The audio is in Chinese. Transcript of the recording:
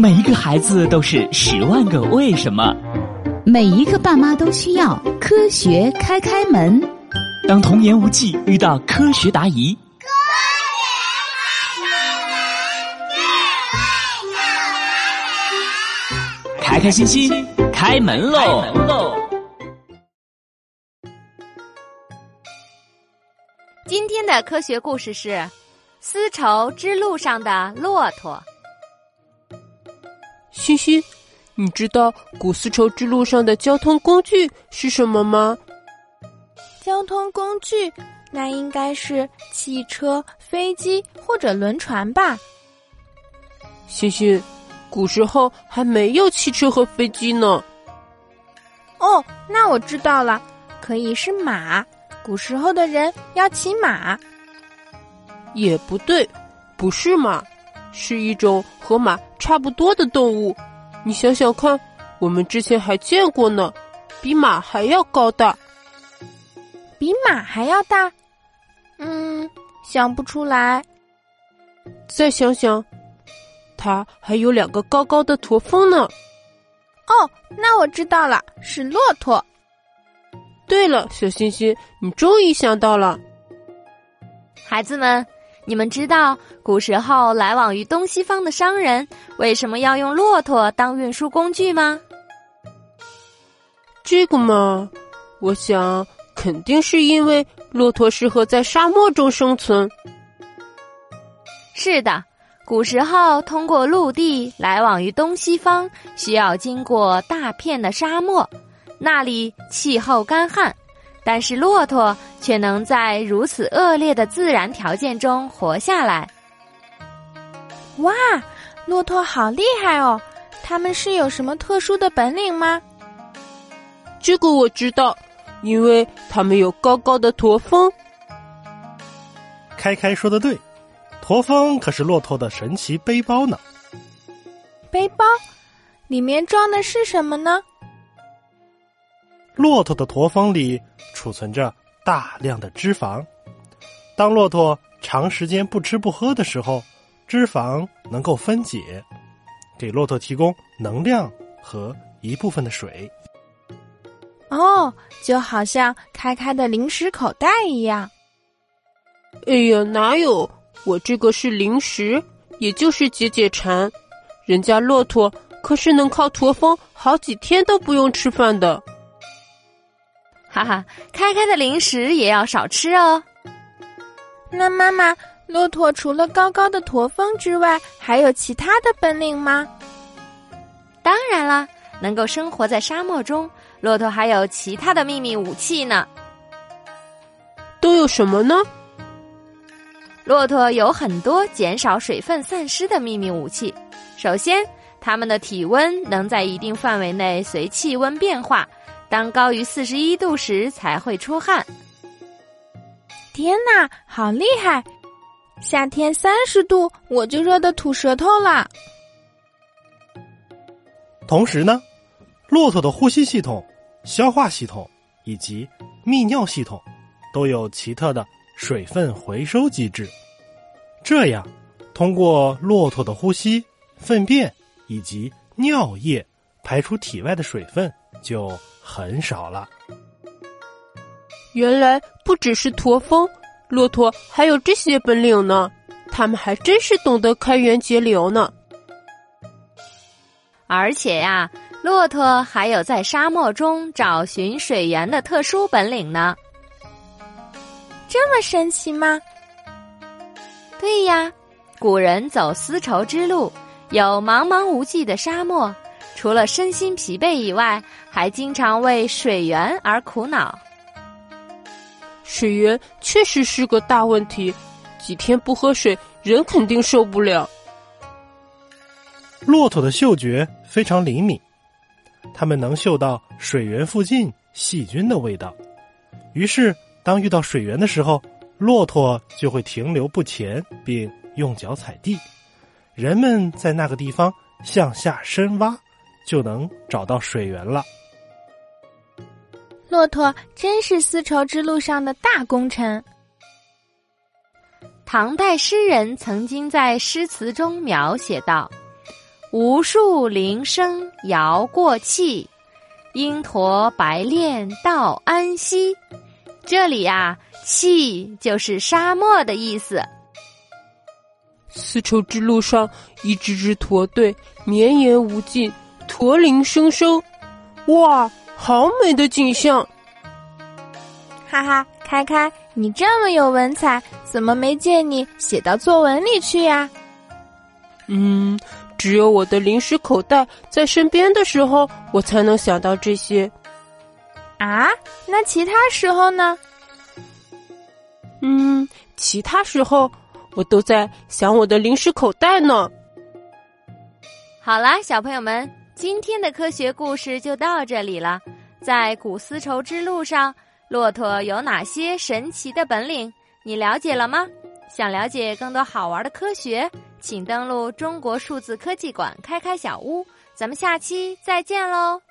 每一个孩子都是十万个为什么，每一个爸妈都需要科学开开门。当童言无忌遇到科学答疑，开开心心开门喽！今天的科学故事是丝绸之路上的骆驼。欣欣，你知道古丝绸之路上的交通工具是什么吗？交通工具，那应该是汽车、飞机或者轮船吧。欣欣，古时候还没有汽车和飞机呢。哦，那我知道了，可以是马。古时候的人要骑马。也不对，不是马，是一种和马差不多的动物。你想想看，我们之前还见过呢，比马还要高大。比马还要大？嗯，想不出来。再想想，它还有两个高高的驼峰呢。哦，那我知道了，是骆驼。对了，小星星，你终于想到了。孩子们，你们知道古时候来往于东西方的商人为什么要用骆驼当运输工具吗？这个嘛，我想。肯定是因为骆驼适合在沙漠中生存。是的，古时候通过陆地来往于东西方，需要经过大片的沙漠，那里气候干旱，但是骆驼却能在如此恶劣的自然条件中活下来。哇，骆驼好厉害哦！它们是有什么特殊的本领吗？这个我知道。因为他们有高高的驼峰。开开说的对，驼峰可是骆驼的神奇背包呢。背包里面装的是什么呢？骆驼的驼峰里储存着大量的脂肪。当骆驼长时间不吃不喝的时候，脂肪能够分解，给骆驼提供能量和一部分的水。哦，就好像开开的零食口袋一样。哎呀，哪有？我这个是零食，也就是解解馋。人家骆驼可是能靠驼峰好几天都不用吃饭的。哈哈，开开的零食也要少吃哦。那妈妈，骆驼除了高高的驼峰之外，还有其他的本领吗？当然啦，能够生活在沙漠中。骆驼还有其他的秘密武器呢，都有什么呢？骆驼有很多减少水分散失的秘密武器。首先，它们的体温能在一定范围内随气温变化，当高于四十一度时才会出汗。天哪，好厉害！夏天三十度，我就热得吐舌头了。同时呢？骆驼的呼吸系统、消化系统以及泌尿系统都有奇特的水分回收机制，这样通过骆驼的呼吸、粪便以及尿液排出体外的水分就很少了。原来不只是驼峰，骆驼还有这些本领呢，他们还真是懂得开源节流呢。而且呀。骆驼还有在沙漠中找寻水源的特殊本领呢，这么神奇吗？对呀，古人走丝绸之路，有茫茫无际的沙漠，除了身心疲惫以外，还经常为水源而苦恼。水源确实是个大问题，几天不喝水，人肯定受不了。骆驼的嗅觉非常灵敏。它们能嗅到水源附近细菌的味道，于是当遇到水源的时候，骆驼就会停留不前，并用脚踩地。人们在那个地方向下深挖，就能找到水源了。骆驼真是丝绸之路上的大功臣。唐代诗人曾经在诗词中描写道：“无数铃声摇过气，鹰驼白练到安息。这里呀，气就是沙漠的意思。丝绸之路上，一支支驼队绵延无尽，驼铃声声，哇，好美的景象！哈哈，开开，你这么有文采，怎么没见你写到作文里去呀？嗯，只有我的零食口袋在身边的时候，我才能想到这些。啊，那其他时候呢？嗯，其他时候我都在想我的零食口袋呢。好啦，小朋友们，今天的科学故事就到这里了。在古丝绸之路上。骆驼有哪些神奇的本领？你了解了吗？想了解更多好玩的科学，请登录中国数字科技馆开开小屋。咱们下期再见喽！